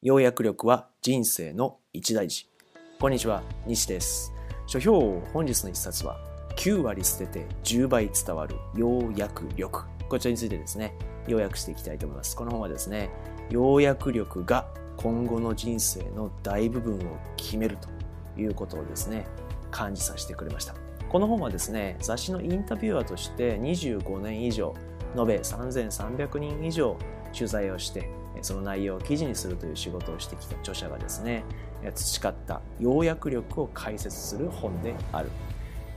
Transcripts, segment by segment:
要約力は人生の一大事。こんにちは、西です。書評本日の一冊は、9割捨てて10倍伝わる要約力。こちらについてですね、要約していきたいと思います。この本はですね、要約力が今後の人生の大部分を決めるということをですね、感じさせてくれました。この本はですね、雑誌のインタビュアーとして25年以上、延べ3300人以上取材をしてその内容を記事にするという仕事をしてきた著者がですね培った要約力を解説する本である。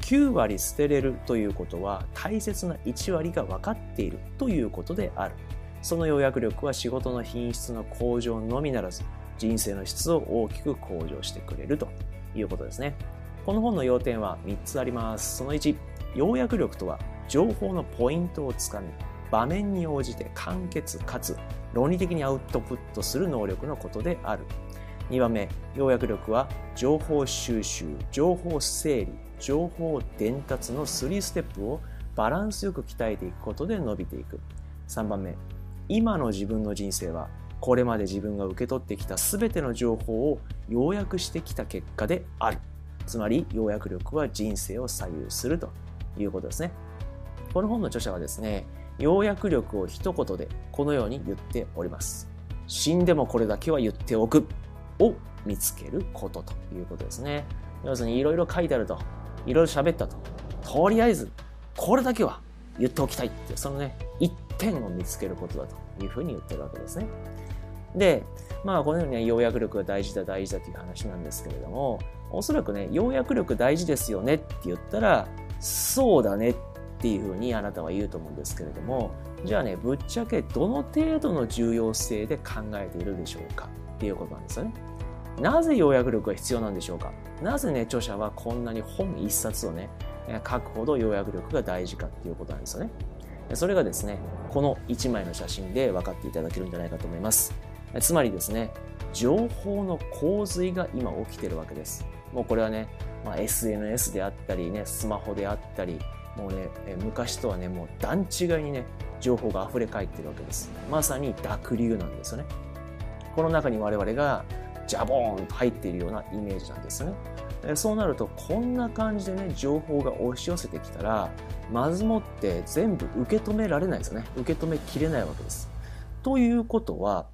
9割捨てれるということは大切な1割が分かっているということである。その要約力は仕事の品質の向上のみならず人生の質を大きく向上してくれると。いうことですね。この本の要点は3つあります。その1要約力とは情報のポイントをつかみ場面に応じて簡潔かつ論理的にアウトプットする能力のことである。2番目、要約力は情報収集、情報整理、情報伝達の3ステップをバランスよく鍛えていくことで伸びていく。3番目、今の自分の人生はこれまで自分が受け取ってきた全ての情報を要約してきた結果である。つまり、要約力は人生を左右するということですね。この本の著者はですね、要約力を一言でこのように言っております。死んでもこれだけは言っておくを見つけることということですね。要するにいろいろ書いてあると、いろいろ喋ったと。とりあえず、これだけは言っておきたいって、そのね、一点を見つけることだというふうに言ってるわけですね。で、まあこのようにね、要約力が大事だ大事だという話なんですけれども、おそらくね、要約力大事ですよねって言ったら、そうだねっっていうふうにあなたは言うと思うんですけれどもじゃあねぶっちゃけどの程度の重要性で考えているでしょうか？っていうことなんですよね。なぜ要約力が必要なんでしょうか？なぜね著者はこんなに本一冊をね書くほど要約力が大事かっていうことなんですよね。それがですねこの1枚の写真で分かっていただけるんじゃないかと思います。つまりですね情報の洪水が今起きてるわけです。もうこれはね、まあ、SNS であったりねスマホであったりもうね、昔とはね、もう段違いにね、情報が溢れ返ってるわけです。まさに濁流なんですよね。この中に我々がジャボーンと入っているようなイメージなんですね。そうなると、こんな感じでね、情報が押し寄せてきたら、まずもって全部受け止められないですよね。受け止めきれないわけです。ということは、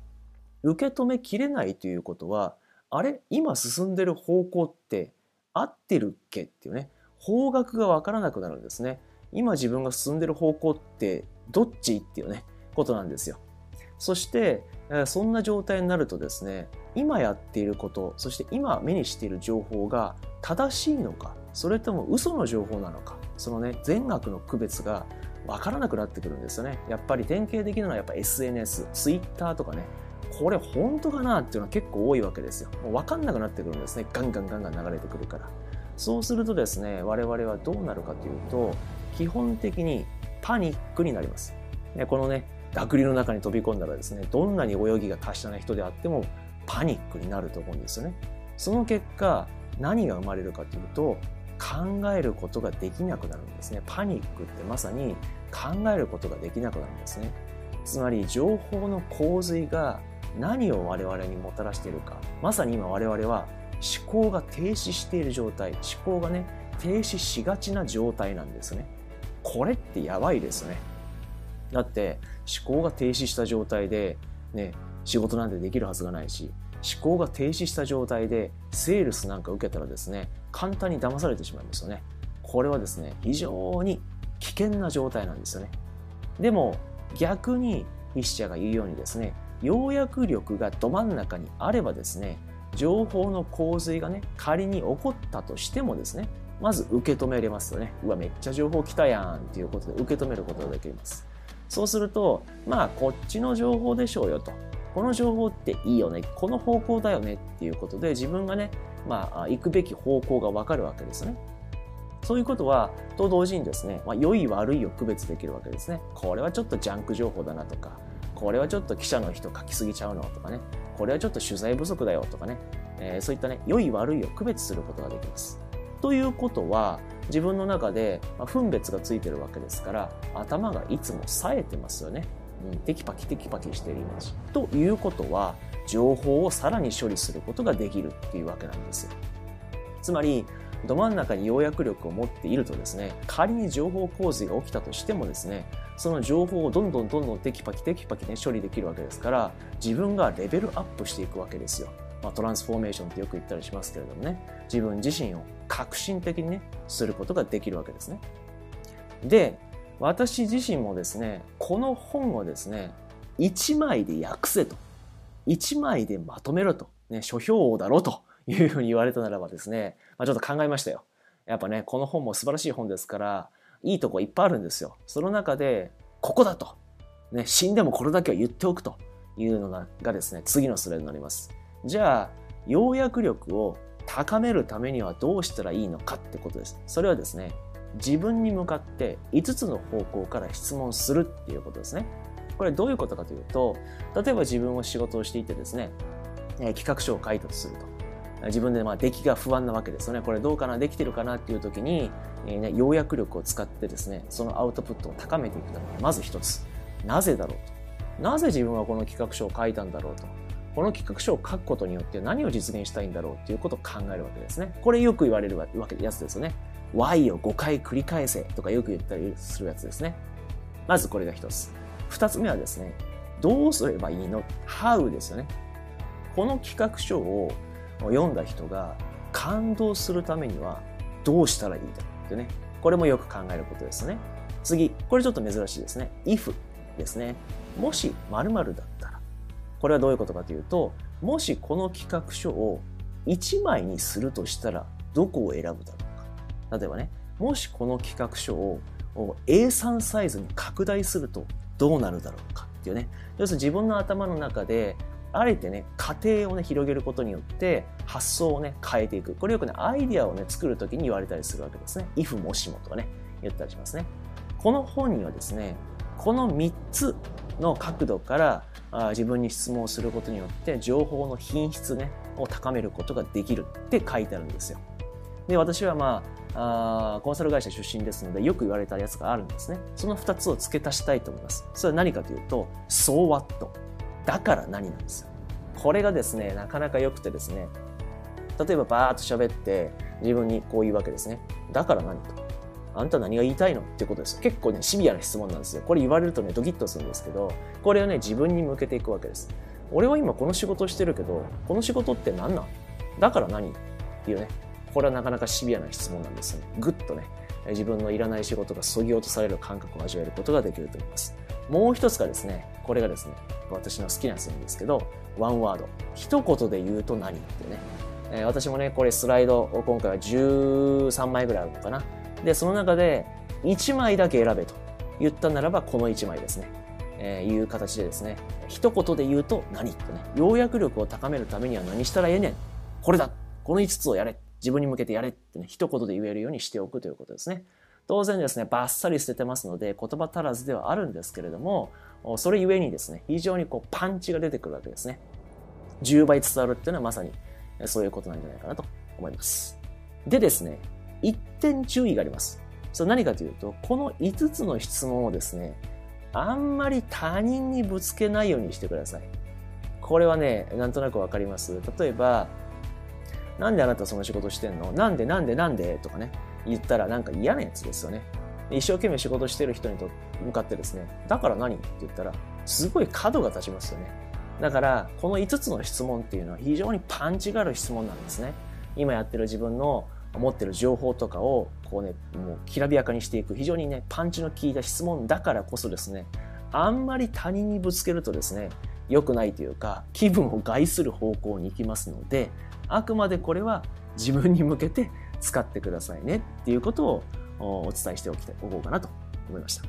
受け止めきれないということは、あれ？今進んでる方向って合ってるっけ？っていうね。方角がわからなくなるんですね。今自分が進んでる方向ってどっちっていうね、ことなんですよ。そして、そんな状態になるとですね、今やっていること、そして今目にしている情報が正しいのか、それとも嘘の情報なのか、そのね、善悪の区別がわからなくなってくるんですよね。やっぱり典型的なのはやっぱ SNS、Twitter とかね、これ本当かなっていうのは結構多いわけですよ。もう分かんなくなってくるんですね。ガンガンガンガン流れてくるから。そうするとですね、我々はどうなるかというと、基本的にパニックになります。ね、このね、濁流の中に飛び込んだらですね、どんなに泳ぎが達者な人であってもパニックになると思うんですよね。その結果、何が生まれるかというと、考えることができなくなるんですね。パニックってまさに考えることができなくなるんですね。つまり情報の洪水が何を我々にもたらしているか。まさに今我々は思考が停止している状態思考がね停止しがちな状態なんですね。これってやばいですね。だって思考が停止した状態でね仕事なんてできるはずがないし思考が停止した状態でセールスなんか受けたらですね簡単に騙されてしまいますよね。これはですね非常に危険な状態なんですよね。でも逆に筆者が言うようにですね要約力がど真ん中にあればですね情報の洪水がね、仮に起こったとしてもですね、まず受け止めれますよね。うわ、めっちゃ情報来たやんっていうことで受け止めることができます。そうすると、まあ、こっちの情報でしょうよと。この情報っていいよね。この方向だよねっていうことで、自分がね、まあ、行くべき方向がわかるわけですね。そういうことは、と同時にですね、まあ、良い悪いを区別できるわけですね。これはちょっとジャンク情報だなとか、これはちょっと記者の人書きすぎちゃうのとかね、これはちょっと取材不足だよとかね、えー、そういったね、良い悪いを区別することができます。ということは、自分の中で分別がついてるわけですから、頭がいつも冴えてますよね。うん、テキパキテキパキしているイメージ。ということは、情報をさらに処理することができるっていうわけなんですよ。つまり、ど真ん中に要約力を持っているとですね、仮に情報洪水が起きたとしてもですね、その情報をどんどんどんどんテキパキテキパキね、処理できるわけですから、自分がレベルアップしていくわけですよ。まあ、トランスフォーメーションってよく言ったりしますけれどもね、自分自身を革新的にね、することができるわけですね。で、私自身もですね、この本をですね、1枚で訳せと。1枚でまとめろと。ね、書評王だろというふうに言われたならばですね、まあ、ちょっと考えましたよ。やっぱね、この本も素晴らしい本ですから、いいとこいっぱいあるんですよ。その中で、ここだと。ね、死んでもこれだけは言っておくというのがですね、次のスライドになります。じゃあ、要約力を高めるためにはどうしたらいいのかってことです。それはですね、自分に向かって5つの方向から質問するっていうことですね。これどういうことかというと、例えば自分を仕事をしていてですね、企画書を書いたとすると。自分でまあ出来が不安なわけですよね。これどうかな？できてるかな？っていう時に、えー、ね、要約力を使ってですね、そのアウトプットを高めていくために、まず一つ。なぜだろうと。なぜ自分はこの企画書を書いたんだろうと。この企画書を書くことによって何を実現したいんだろうっていうことを考えるわけですね。これよく言われるわけやつですよね。Y を5回繰り返せとかよく言ったりするやつですね。まずこれが一つ。二つ目はですね、どうすればいいの ?How ですよね。この企画書を読んだ人が感動するためにはどうしたらいいんだってね。これもよく考えることですね。次、これちょっと珍しいですね。if ですね。もし〇〇だったら。これはどういうことかというと、もしこの企画書を1枚にするとしたらどこを選ぶだろうか。例えばね、もしこの企画書を A3 サイズに拡大するとどうなるだろうかっていうね。要するに自分の頭の中であえてね、過程をね、広げることによって、発想をね、変えていく。これよくね、アイデアをね、作るときに言われたりするわけですね。if もしもとかね、言ったりしますね。この本にはですね、この3つの角度からあ自分に質問をすることによって、情報の品質ね、を高めることができるって書いてあるんですよ。で、私はまあ、あコンサル会社出身ですので、よく言われたやつがあるんですね。その2つを付け足したいと思います。それは何かというと、so what? だから何なんですよ。これがですね、なかなか良くてですね、例えばバーッと喋って自分にこう言うわけですね。だから何と？あんた何が言いたいのってことです。結構ね、シビアな質問なんですよ。これ言われるとね、ドキッとするんですけど、これをね、自分に向けていくわけです。俺は今この仕事をしてるけど、この仕事って何なん？だから何？っていうね、これはなかなかシビアな質問なんですよね。ぐっとね、自分のいらない仕事が削ぎ落とされる感覚を味わえることができると思います。もう一つがですね、これがですね、私の好きなシーンですけど、ワンワード。一言で言うと何ってね。えー、私もね、これスライドを今回は13枚ぐらいあるのかな。で、その中で1枚だけ選べと言ったならばこの1枚ですね。えー、いう形でですね、一言で言うと何ってね、要約力を高めるためには何したらええねん。これだこの5つをやれ自分に向けてやれってね、一言で言えるようにしておくということですね。当然ですね、バッサリ捨ててますので、言葉足らずではあるんですけれども、それゆえにですね、非常にこうパンチが出てくるわけですね。10倍伝わるっていうのはまさにそういうことなんじゃないかなと思います。でですね、一点注意があります。それ何かというと、この5つの質問をですね、あんまり他人にぶつけないようにしてください。これはね、なんとなくわかります。例えば、なんであなたその仕事してんの？なんでなんでなんで？とかね、言ったらなんか嫌なやつですよね。一生懸命仕事してる人にと向かってですね、だから何って言ったら、すごい角が立ちますよね。だから、この5つの質問っていうのは非常にパンチがある質問なんですね。今やってる自分の持ってる情報とかを、こうね、もうきらびやかにしていく、非常にね、パンチの効いた質問だからこそですね、あんまり他人にぶつけるとですね、良くないというか、気分を害する方向に行きますので、あくまでこれは自分に向けて使ってくださいねっていうことをお伝えしておきたい、おこうかなと思いました。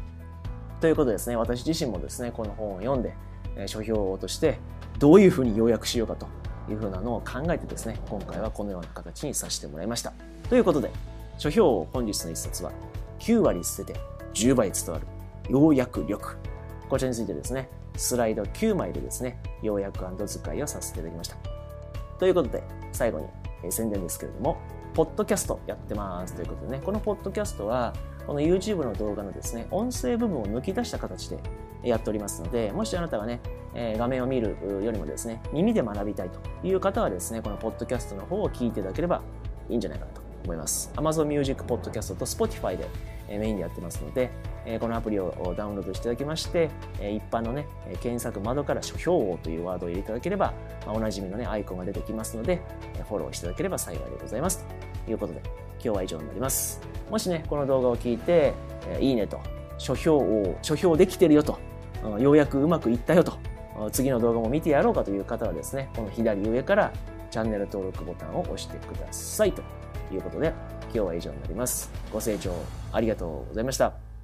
ということですね、私自身もですね、この本を読んで、書評としてどういうふうに要約しようかというふうなのを考えてですね、今回はこのような形にさせてもらいました。ということで、書評を本日の一冊は、9割捨てて10倍伝わる要約力。こちらについてですね、スライド9枚でですね、要約使いをさせていただきました。ということで、最後に、宣伝ですけれども、ポッドキャストやってますということでね、このポッドキャストは、この YouTube の動画のですね、音声部分を抜き出した形で、やっておりますので、もしあなたがね、え画面を見るよりもですね、耳で学びたいという方はですね、このポッドキャストの方を聞いていただければいいんじゃないかなと思います。Amazon Music Podcast と Spotify でメインでやってますので、このアプリをダウンロードしていただきまして、一般のね、検索窓から書評王というワードを入れていただければ、おなじみのね、アイコンが出てきますので、フォローしていただければ幸いでございます。ということで、今日は以上になります。もしね、この動画を聞いて、いいねと、書評を、書評できてるよと、ようやくうまくいったよと、次の動画も見てやろうかという方はですね、この左上からチャンネル登録ボタンを押してくださいということで、今日は以上になります。ご清聴ありがとうございました。